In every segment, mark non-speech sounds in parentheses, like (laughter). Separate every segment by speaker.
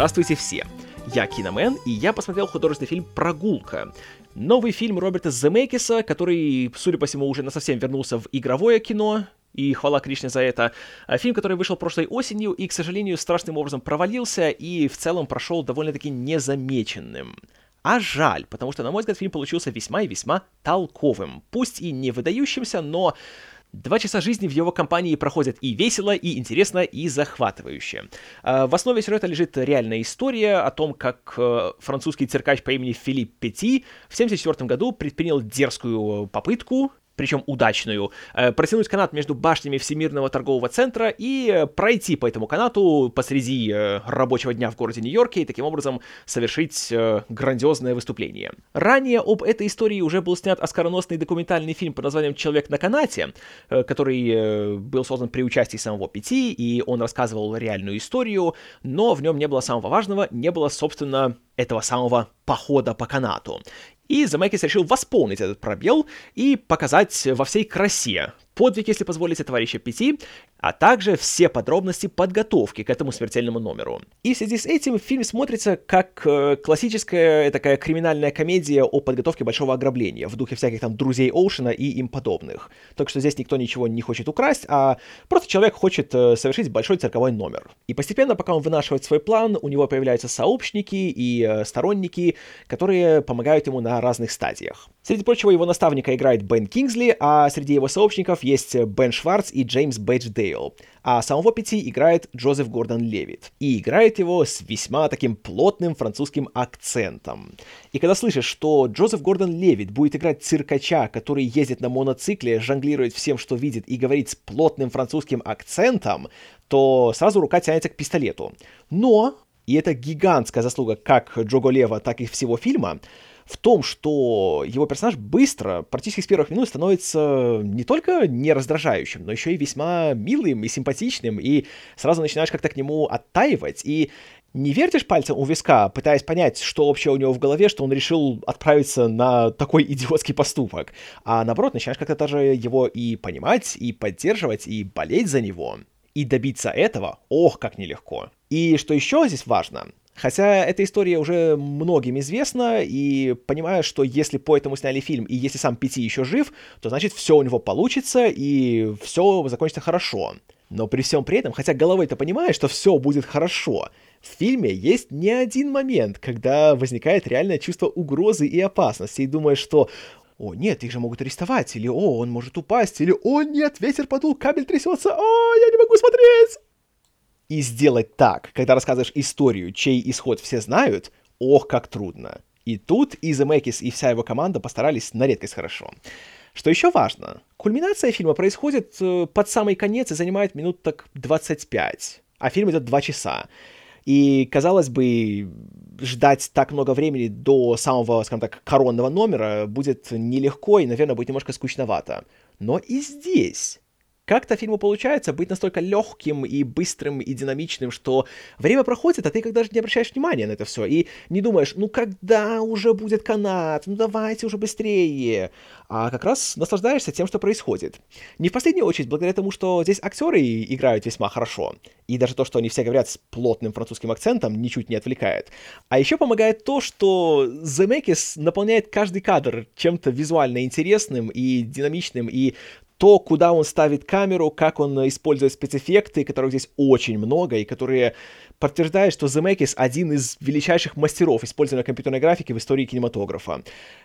Speaker 1: Здравствуйте все! Я Киномен, и я посмотрел художественный фильм «Прогулка». Новый фильм Роберта Земекиса, который, судя по всему, уже на совсем вернулся в игровое кино, и хвала Кришне за это. А фильм, который вышел прошлой осенью и, к сожалению, страшным образом провалился и в целом прошел довольно-таки незамеченным. А жаль, потому что, на мой взгляд, фильм получился весьма и весьма толковым. Пусть и не выдающимся, но Два часа жизни в его компании проходят и весело, и интересно, и захватывающе. А, в основе сюжета лежит реальная история о том, как э, французский циркач по имени Филипп Пети в 1974 году предпринял дерзкую попытку причем удачную, э, протянуть канат между башнями Всемирного торгового центра и э, пройти по этому канату посреди э, рабочего дня в городе Нью-Йорке и таким образом совершить грандиозное выступление. Ранее об этой истории уже был снят оскароносный документальный фильм под названием «Человек на канате», который был создан при участии самого Пяти, и он рассказывал реальную историю, но в нем не было самого важного, не было, собственно, этого самого похода по канату. И Замекис решил восполнить этот пробел и показать во всей красе подвиг, если позволите, товарища Пяти, а также все подробности подготовки к этому смертельному номеру. И в связи с этим фильм смотрится как э, классическая такая криминальная комедия о подготовке большого ограбления в духе всяких там друзей Оушена и им подобных. Так что здесь никто ничего не хочет украсть, а просто человек хочет э, совершить большой цирковой номер. И постепенно, пока он вынашивает свой план, у него появляются сообщники и э, сторонники, которые помогают ему на разных стадиях. Среди прочего, его наставника играет Бен Кингсли, а среди его сообщников есть Бен Шварц и Джеймс Бэдждейл. А самого Пяти играет Джозеф Гордон Левит. И играет его с весьма таким плотным французским акцентом. И когда слышишь, что Джозеф Гордон Левит будет играть циркача, который ездит на моноцикле, жонглирует всем, что видит, и говорит с плотным французским акцентом, то сразу рука тянется к пистолету. Но, и это гигантская заслуга как Джого Лева, так и всего фильма, в том, что его персонаж быстро, практически с первых минут, становится не только не раздражающим, но еще и весьма милым и симпатичным, и сразу начинаешь как-то к нему оттаивать, и не вертишь пальцем у виска, пытаясь понять, что вообще у него в голове, что он решил отправиться на такой (laughs) идиотский поступок, а наоборот, начинаешь как-то даже его и понимать, и поддерживать, и болеть за него. И добиться этого, ох, как нелегко. И что еще здесь важно, Хотя эта история уже многим известна, и понимаю, что если по этому сняли фильм, и если сам Пяти еще жив, то значит все у него получится, и все закончится хорошо. Но при всем при этом, хотя головой-то понимаешь, что все будет хорошо, в фильме есть не один момент, когда возникает реальное чувство угрозы и опасности, и думаешь, что «О, нет, их же могут арестовать», или «О, он может упасть», или «О, нет, ветер подул, кабель трясется, о, я не могу смотреть!» И сделать так, когда рассказываешь историю, чей исход все знают, ох, как трудно. И тут и Земекис, и вся его команда постарались на редкость хорошо. Что еще важно, кульминация фильма происходит э, под самый конец и занимает минут так 25, а фильм идет 2 часа. И, казалось бы, ждать так много времени до самого, скажем так, коронного номера будет нелегко и, наверное, будет немножко скучновато. Но и здесь как-то фильму получается быть настолько легким и быстрым и динамичным, что время проходит, а ты как даже не обращаешь внимания на это все, и не думаешь, ну когда уже будет канат, ну давайте уже быстрее, а как раз наслаждаешься тем, что происходит. Не в последнюю очередь благодаря тому, что здесь актеры играют весьма хорошо, и даже то, что они все говорят с плотным французским акцентом, ничуть не отвлекает. А еще помогает то, что Земекис наполняет каждый кадр чем-то визуально интересным и динамичным, и то, куда он ставит камеру, как он использует спецэффекты, которых здесь очень много, и которые подтверждают, что Zemeckis один из величайших мастеров использования компьютерной графики в истории кинематографа.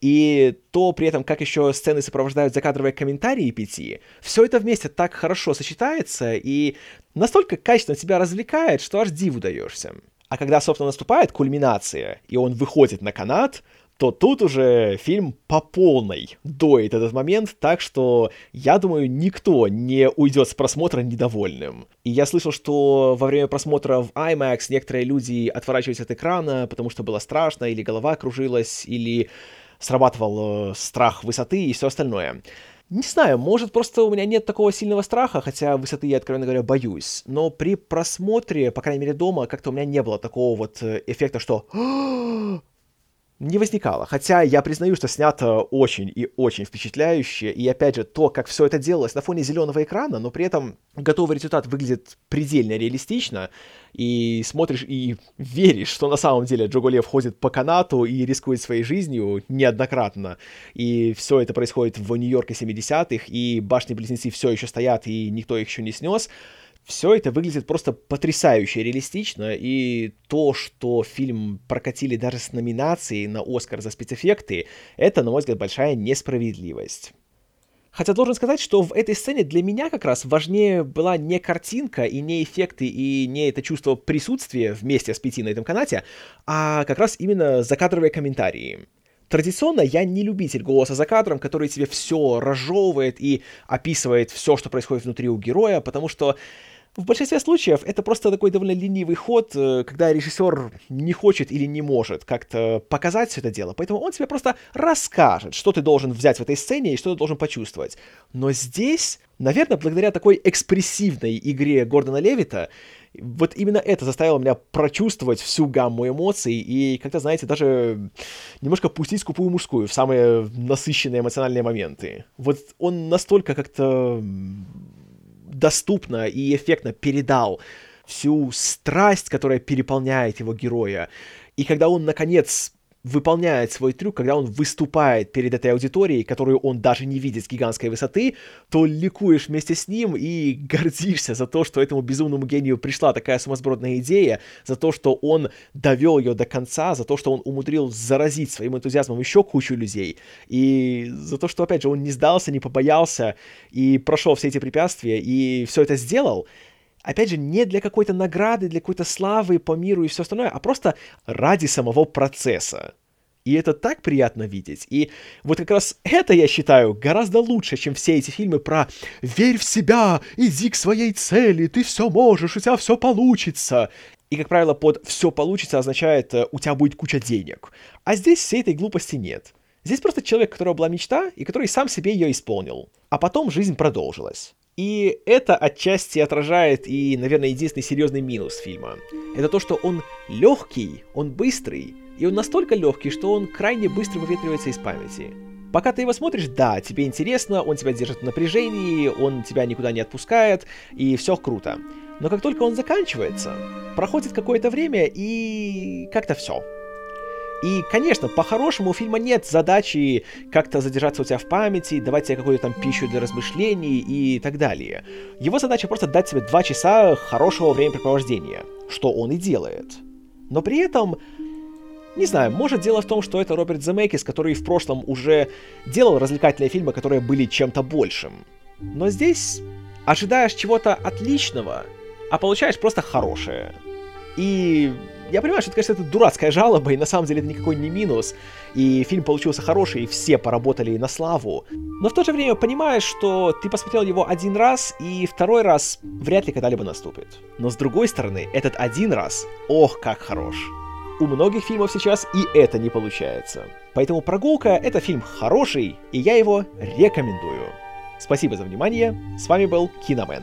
Speaker 1: И то при этом, как еще сцены сопровождают закадровые комментарии пяти, все это вместе так хорошо сочетается и настолько качественно тебя развлекает, что аж диву даешься. А когда, собственно, наступает кульминация, и он выходит на канат, то тут уже фильм по полной доит этот момент, так что, я думаю, никто не уйдет с просмотра недовольным. И я слышал, что во время просмотра в IMAX некоторые люди отворачивались от экрана, потому что было страшно, или голова кружилась, или срабатывал э, страх высоты и все остальное. Не знаю, может просто у меня нет такого сильного страха, хотя высоты я, откровенно говоря, боюсь. Но при просмотре, по крайней мере дома, как-то у меня не было такого вот э, эффекта, что не возникало. Хотя я признаю, что снято очень и очень впечатляюще. И опять же, то, как все это делалось на фоне зеленого экрана, но при этом готовый результат выглядит предельно реалистично. И смотришь и веришь, что на самом деле Джоголев ходит по канату и рискует своей жизнью неоднократно. И все это происходит в Нью-Йорке 70-х, и башни-близнецы все еще стоят, и никто их еще не снес все это выглядит просто потрясающе реалистично, и то, что фильм прокатили даже с номинацией на Оскар за спецэффекты, это, на мой взгляд, большая несправедливость. Хотя должен сказать, что в этой сцене для меня как раз важнее была не картинка и не эффекты и не это чувство присутствия вместе с Пяти на этом канате, а как раз именно закадровые комментарии. Традиционно я не любитель голоса за кадром, который тебе все разжевывает и описывает все, что происходит внутри у героя, потому что в большинстве случаев это просто такой довольно ленивый ход, э, когда режиссер не хочет или не может как-то показать все это дело. Поэтому он тебе просто расскажет, что ты должен взять в этой сцене и что ты должен почувствовать. Но здесь, наверное, благодаря такой экспрессивной игре Гордона Левита, вот именно это заставило меня прочувствовать всю гамму эмоций и, как-то, знаете, даже немножко пустить скупую мужскую в самые насыщенные эмоциональные моменты. Вот он настолько как-то доступно и эффектно передал всю страсть, которая переполняет его героя. И когда он, наконец, выполняет свой трюк, когда он выступает перед этой аудиторией, которую он даже не видит с гигантской высоты, то ликуешь вместе с ним и (laughs) гордишься за то, что этому безумному гению пришла такая сумасбродная идея, за то, что он довел ее до конца, за то, что он умудрил заразить своим энтузиазмом еще кучу людей, и за то, что, опять же, он не сдался, не побоялся и прошел все эти препятствия и все это сделал, опять же, не для какой-то награды, для какой-то славы по миру и все остальное, а просто ради самого процесса. И это так приятно видеть. И вот как раз это, я считаю, гораздо лучше, чем все эти фильмы про «верь в себя, иди к своей цели, ты все можешь, у тебя все получится». И, как правило, под «все получится» означает э, «у тебя будет куча денег». А здесь всей этой глупости нет. Здесь просто человек, у которого была мечта, и который сам себе ее исполнил. А потом жизнь продолжилась. И это отчасти отражает и, наверное, единственный серьезный минус фильма. Это то, что он легкий, он быстрый, и он настолько легкий, что он крайне быстро выветривается из памяти. Пока ты его смотришь, да, тебе интересно, он тебя держит в напряжении, он тебя никуда не отпускает, и все круто. Но как только он заканчивается, проходит какое-то время, и как-то все. И, конечно, по-хорошему у фильма нет задачи как-то задержаться у тебя в памяти, давать тебе какую-то там пищу для размышлений и так далее. Его задача просто дать тебе два часа хорошего времяпрепровождения, что он и делает. Но при этом, не знаю, может дело в том, что это Роберт Земекис, который в прошлом уже делал развлекательные фильмы, которые были чем-то большим. Но здесь ожидаешь чего-то отличного, а получаешь просто хорошее. И я понимаю, что это, конечно, это дурацкая жалоба, и на самом деле это никакой не минус, и фильм получился хороший, и все поработали на славу. Но в то же время понимаешь, что ты посмотрел его один раз, и второй раз вряд ли когда-либо наступит. Но с другой стороны, этот один раз, ох, как хорош. У многих фильмов сейчас и это не получается. Поэтому «Прогулка» — это фильм хороший, и я его рекомендую. Спасибо за внимание, с вами был Киномен.